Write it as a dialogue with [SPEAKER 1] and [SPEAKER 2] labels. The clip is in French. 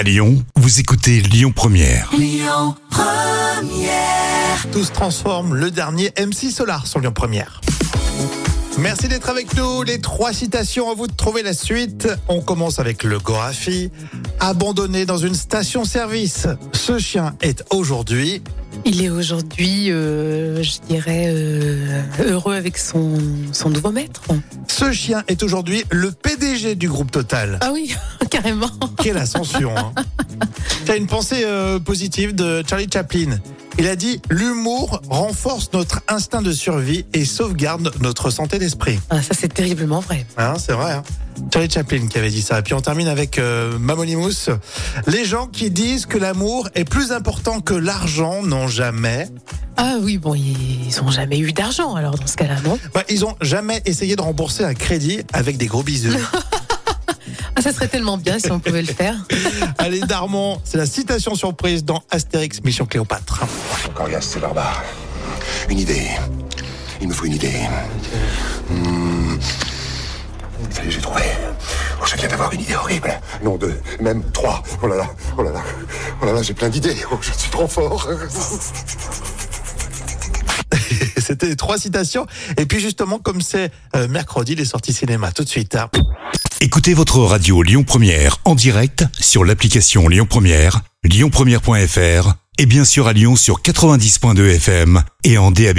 [SPEAKER 1] À Lyon, vous écoutez Lyon Première.
[SPEAKER 2] Tout se transforme, le dernier MC Solar sur Lyon Première. Merci d'être avec nous. Les trois citations, à vous de trouver la suite. On commence avec le Gorafi. Abandonné dans une station-service. Ce chien est aujourd'hui.
[SPEAKER 3] Il est aujourd'hui, euh, je dirais, euh, heureux avec son, son nouveau maître.
[SPEAKER 2] Ce chien est aujourd'hui le PDG du groupe Total.
[SPEAKER 3] Ah oui, carrément.
[SPEAKER 2] Quelle ascension hein. T'as une pensée euh, positive de Charlie Chaplin. Il a dit l'humour renforce notre instinct de survie et sauvegarde notre santé d'esprit.
[SPEAKER 3] Ah, ça, c'est terriblement vrai.
[SPEAKER 2] Hein, c'est vrai. Hein Charlie Chaplin qui avait dit ça. Et puis on termine avec euh, Mamonimous. Les gens qui disent que l'amour est plus important que l'argent n'ont jamais.
[SPEAKER 3] Ah oui, bon, ils ont jamais eu d'argent, alors dans ce cas-là, non?
[SPEAKER 2] Bah, ils ont jamais essayé de rembourser un crédit avec des gros bisous.
[SPEAKER 3] Ah, ça serait tellement bien si on pouvait le faire.
[SPEAKER 2] Allez, Darmon, c'est la citation surprise dans Astérix Mission Cléopâtre.
[SPEAKER 4] Coriace, c'est barbare. Une idée. Il me faut une idée. Ça y est, j'ai trouvé. Oh, je viens d'avoir une idée horrible. Non, deux, même trois. Oh là là, oh là là, oh là là, j'ai plein d'idées. Oh, je suis trop fort.
[SPEAKER 2] C'était les trois citations. Et puis justement, comme c'est euh, mercredi, les sorties cinéma. Tout de suite. hein.
[SPEAKER 1] Écoutez votre radio Lyon Première en direct sur l'application Lyon Première, lyonpremière.fr et bien sûr à Lyon sur 90.2 FM et en DAB+.